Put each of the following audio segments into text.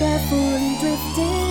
carefully drifting.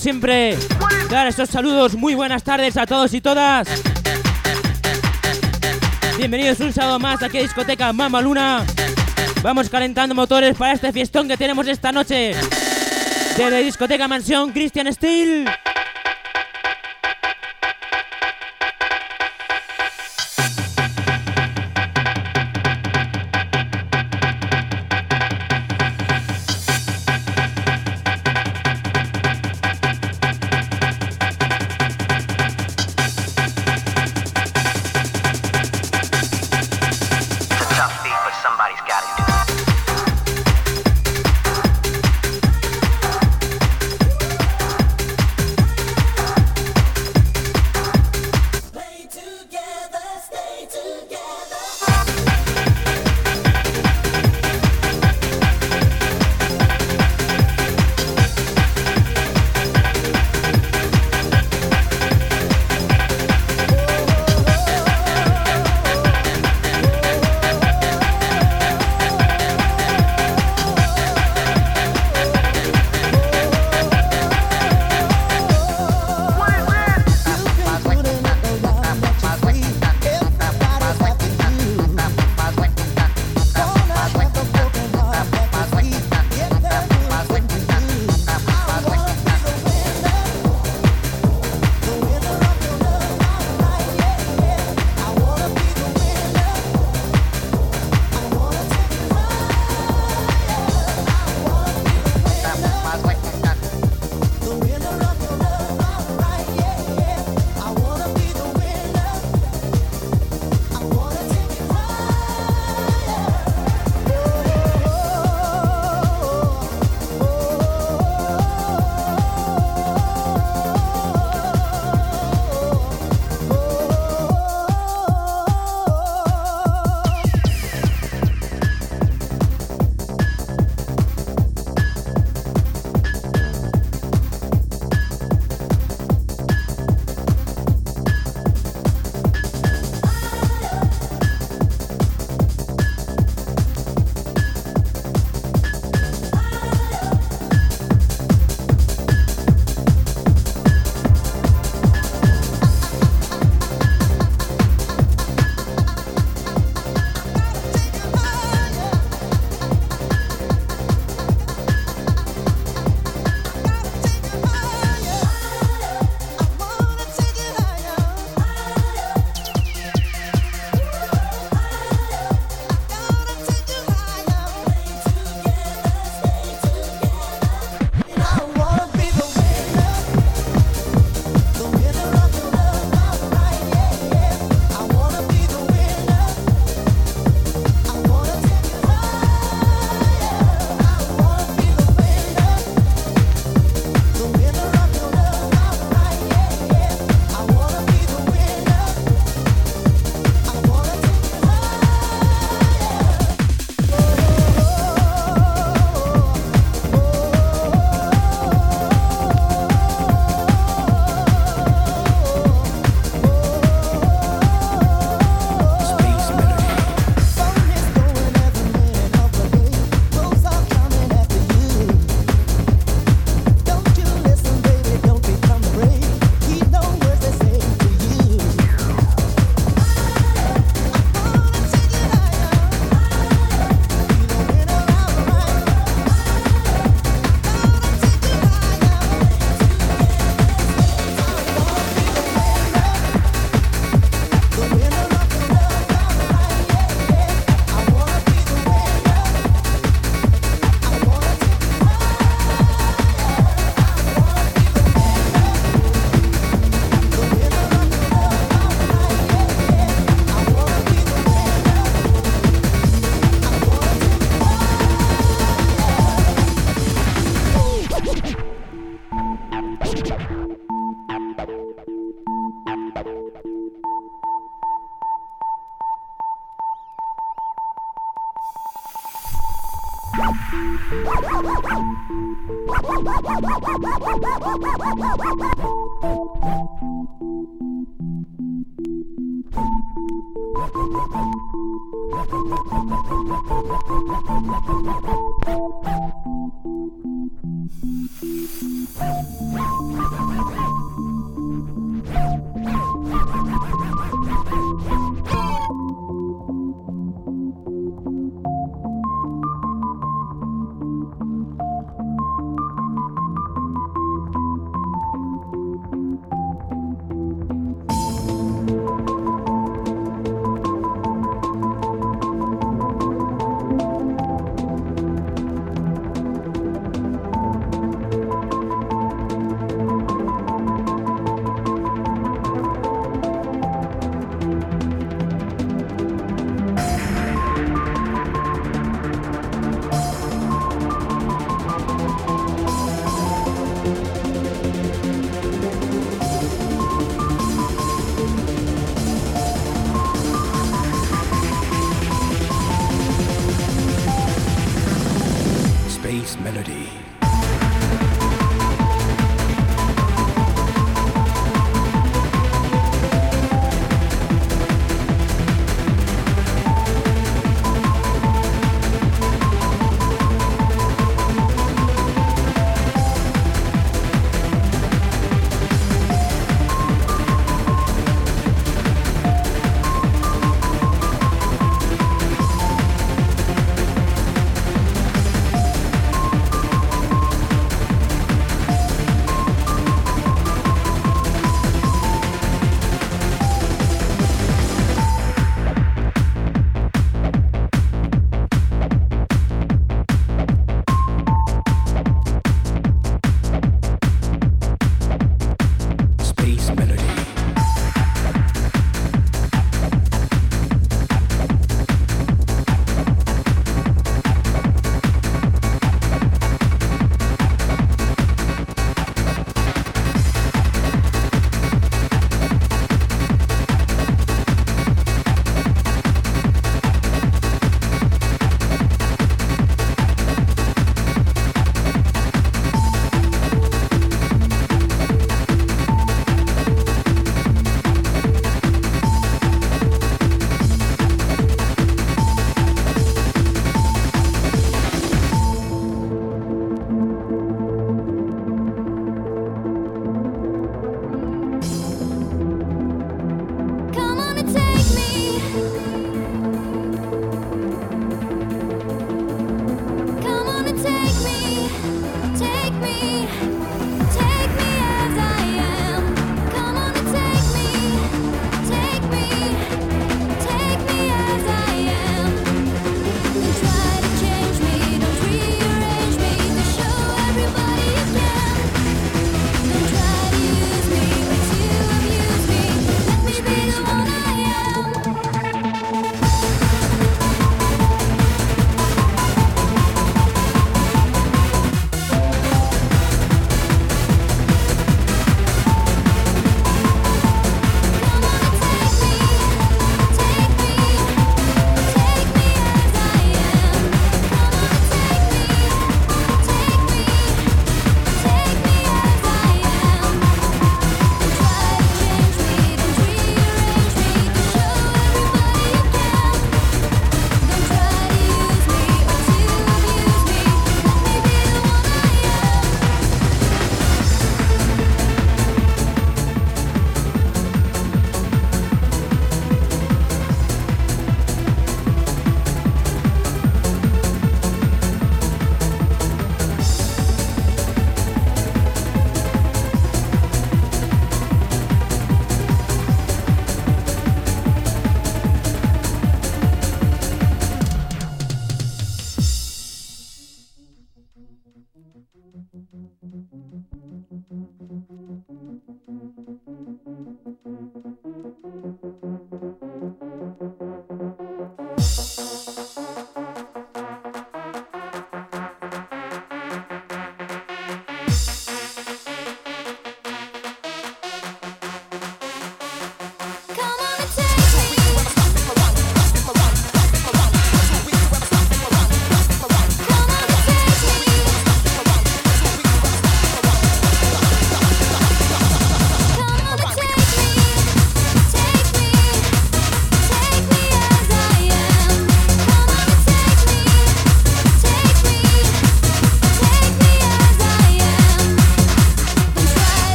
Siempre, dar estos saludos. Muy buenas tardes a todos y todas. Bienvenidos un sábado más aquí a Discoteca Mama Luna. Vamos calentando motores para este fiestón que tenemos esta noche. Desde Discoteca Mansión Christian Steel.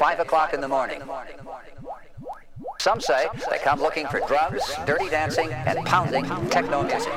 5 o'clock in the morning? Some say they come looking for drugs, dirty dancing, and pounding techno music.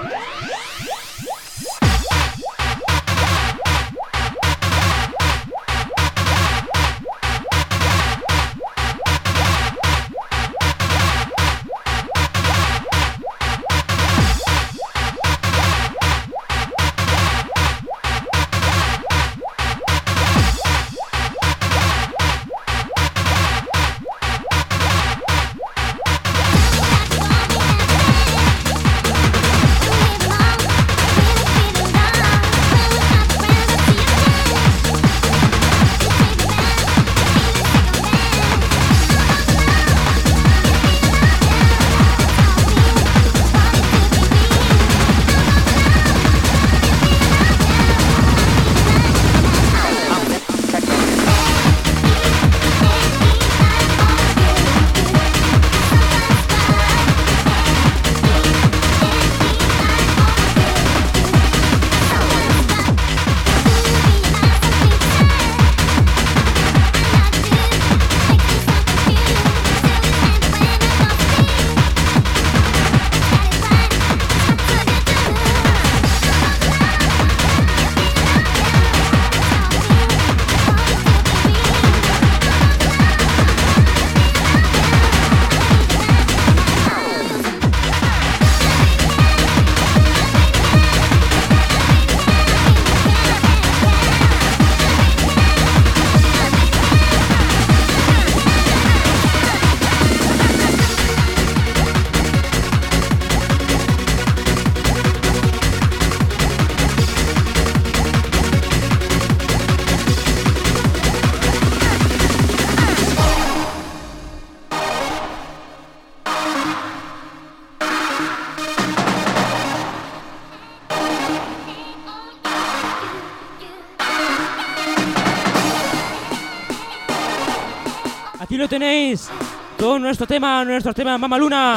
Nuestro tema, nuestro tema Mama Luna.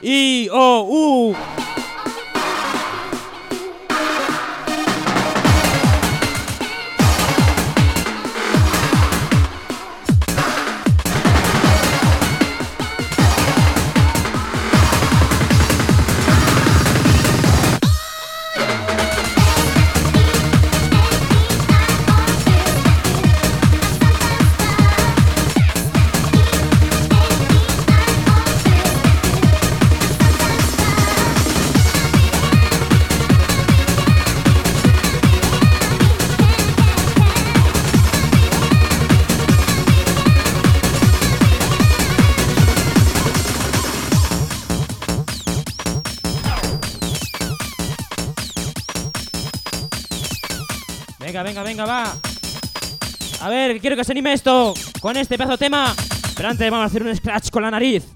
Y O U. A ver, quiero que se anime esto con este pedazo de tema. Pero antes vamos a hacer un scratch con la nariz.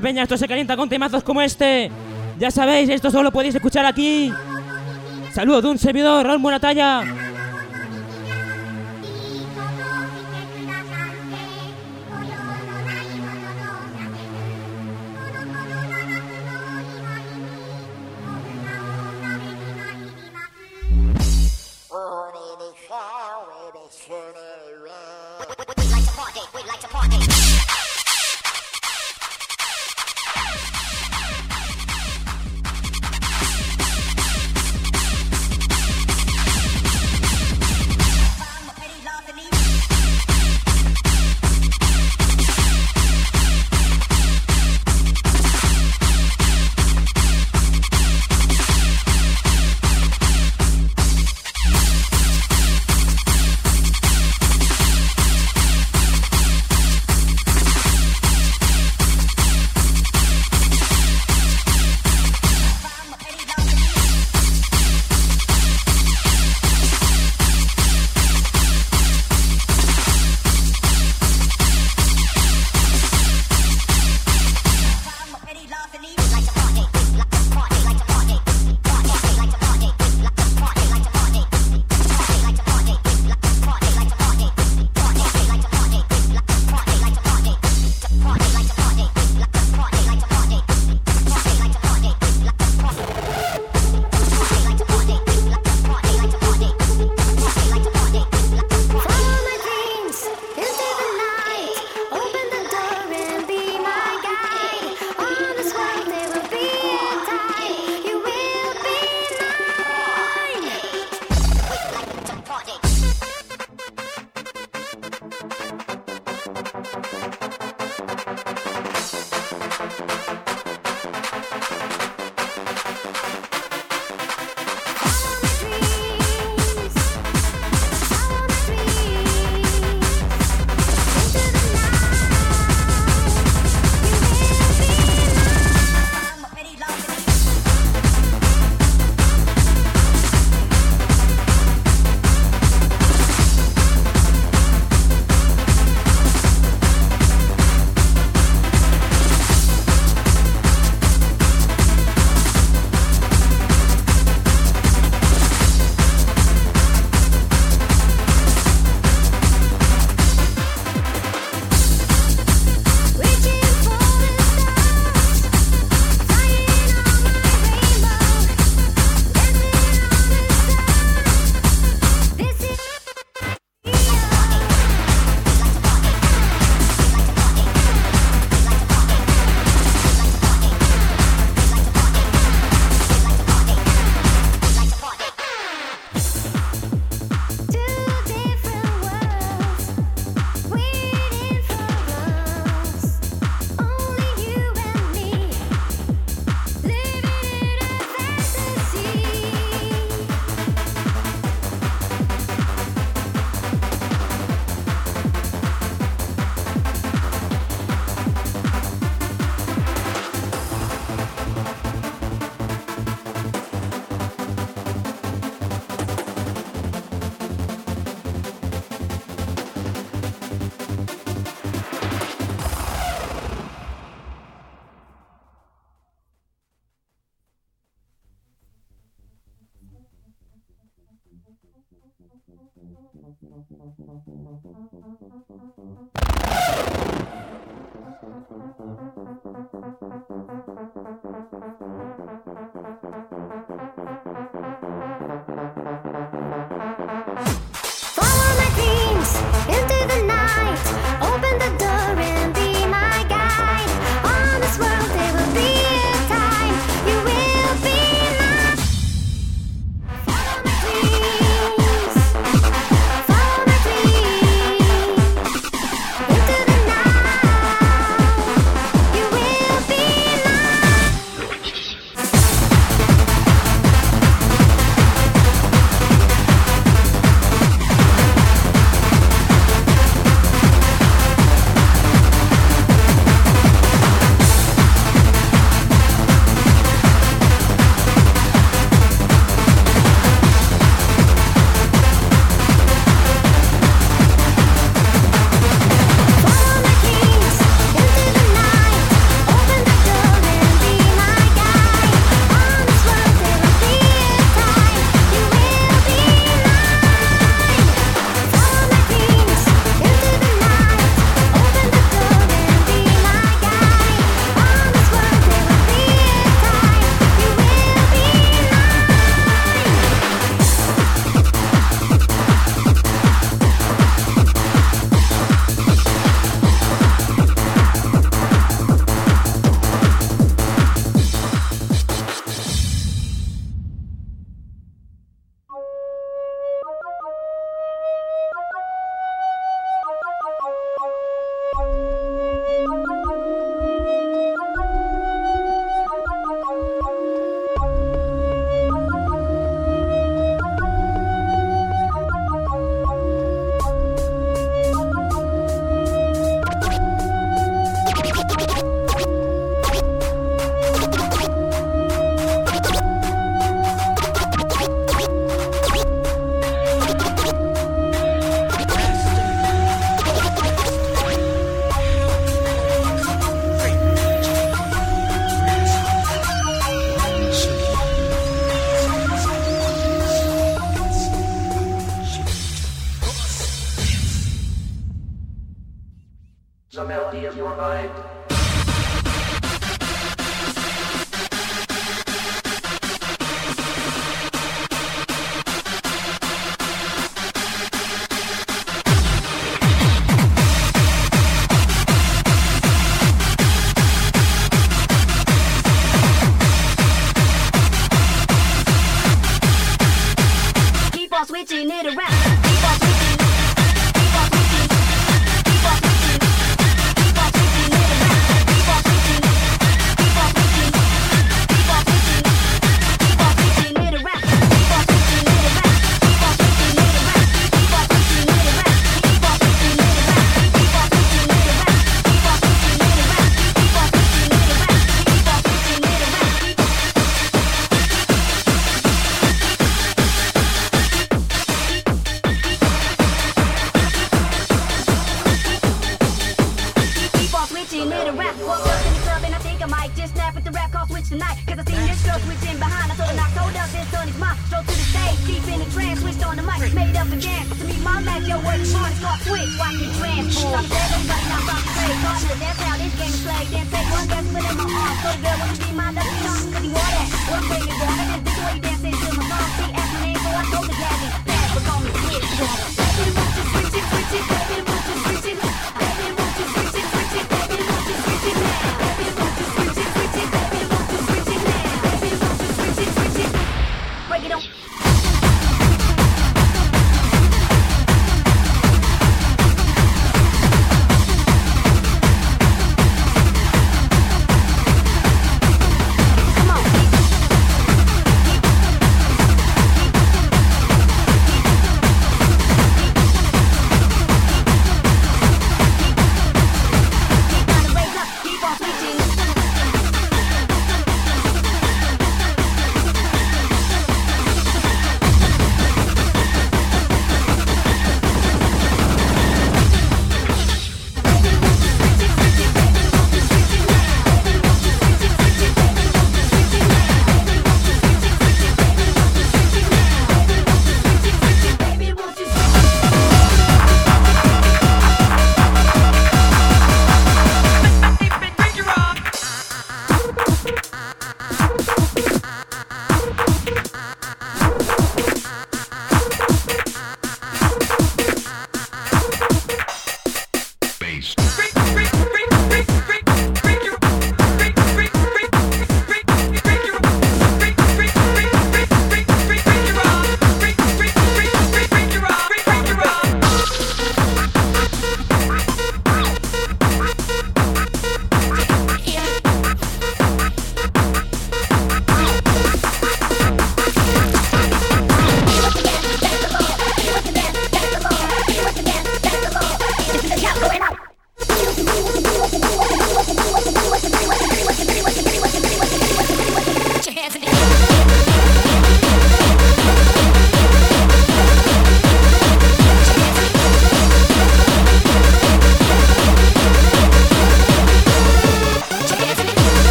Peña, esto se calienta con temazos como este. Ya sabéis, esto solo podéis escuchar aquí. Saludo de un servidor, Raúl Buenatalla.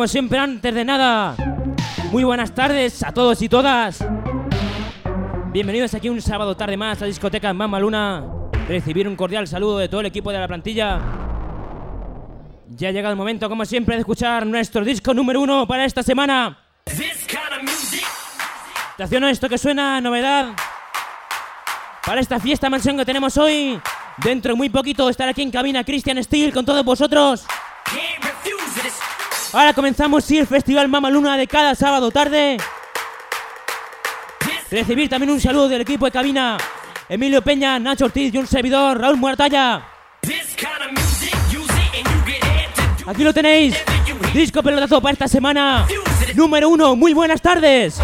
Como siempre, antes de nada, muy buenas tardes a todos y todas. Bienvenidos aquí un sábado tarde más a Discoteca Mama Luna. Recibir un cordial saludo de todo el equipo de la plantilla. Ya ha llegado el momento, como siempre, de escuchar nuestro disco número uno para esta semana. Estación esto que suena, novedad. Para esta fiesta mansión que tenemos hoy. Dentro de muy poquito estará aquí en cabina Christian Steel con todos vosotros. Ahora comenzamos sí, el Festival Mama Luna de cada sábado tarde. Recibir también un saludo del equipo de cabina. Emilio Peña, Nacho Ortiz y un servidor, Raúl Muertalla. Aquí lo tenéis. Disco pelotazo para esta semana. Número uno, muy buenas tardes.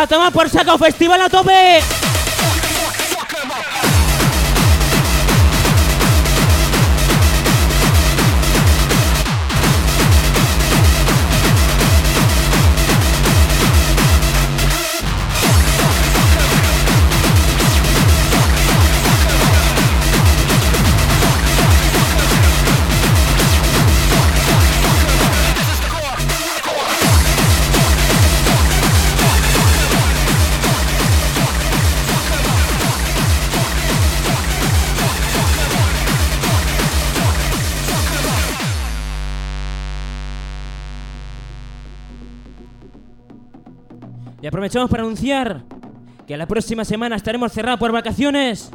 A tomar por saco, festival a tope. Aprovechamos para anunciar que la próxima semana estaremos cerrados por vacaciones.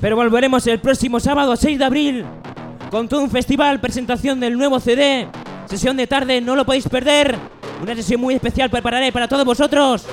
Pero volveremos el próximo sábado 6 de abril con todo un festival, presentación del nuevo CD, sesión de tarde, no lo podéis perder. Una sesión muy especial prepararé para todos vosotros.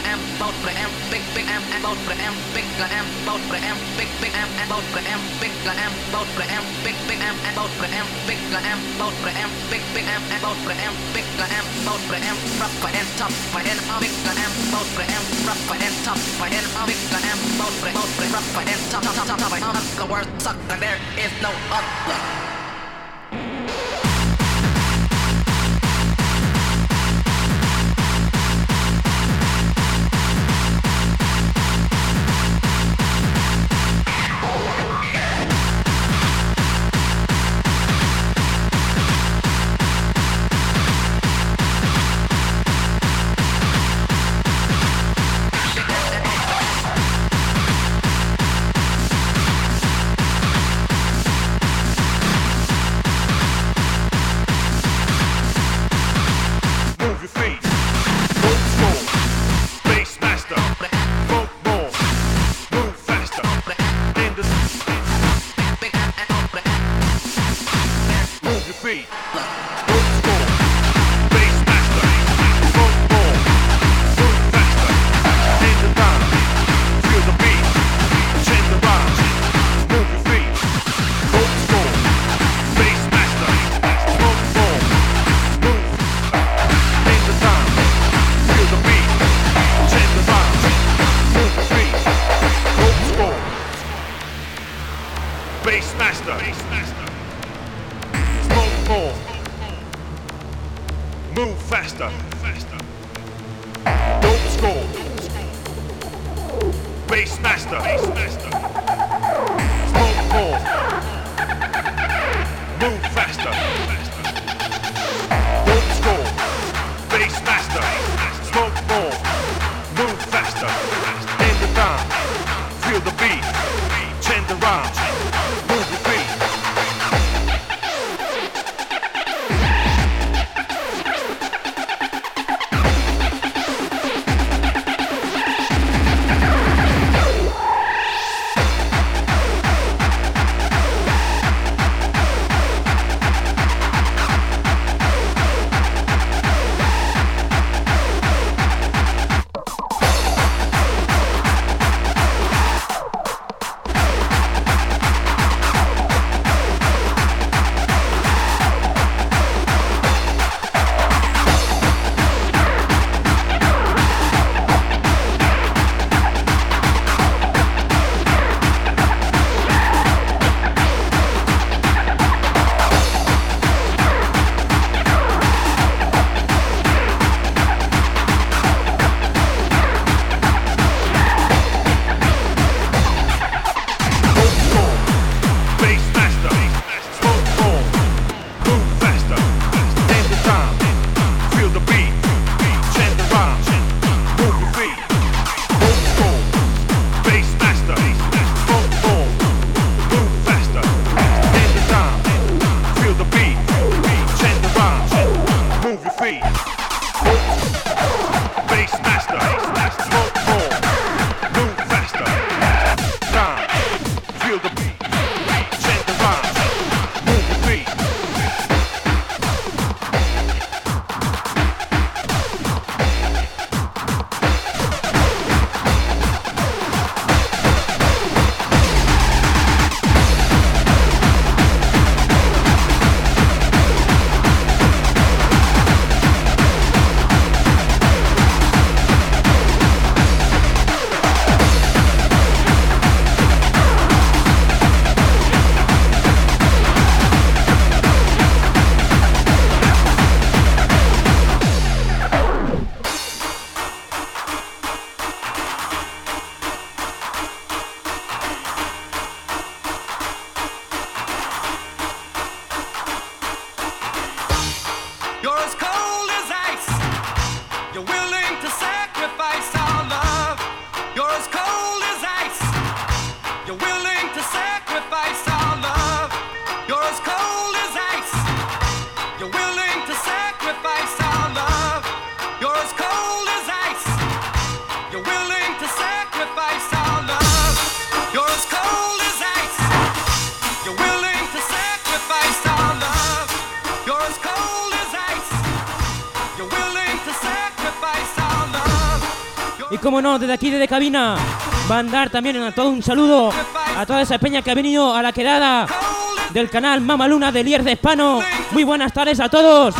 am about the am big big am about the am big the am about the am big big am about the am big the am about the am big big am about the am big the am about the am big big am about the am big the am about the am rough and tough but then am big the am about the am rough and tough but then am big the am about the about the rough and tough tough tough tough the word suck and there is no other no, desde aquí, desde cabina, mandar también a todo un saludo a toda esa peña que ha venido a la quedada del canal Mama Luna de Lier de Hispano. Muy buenas tardes a todos.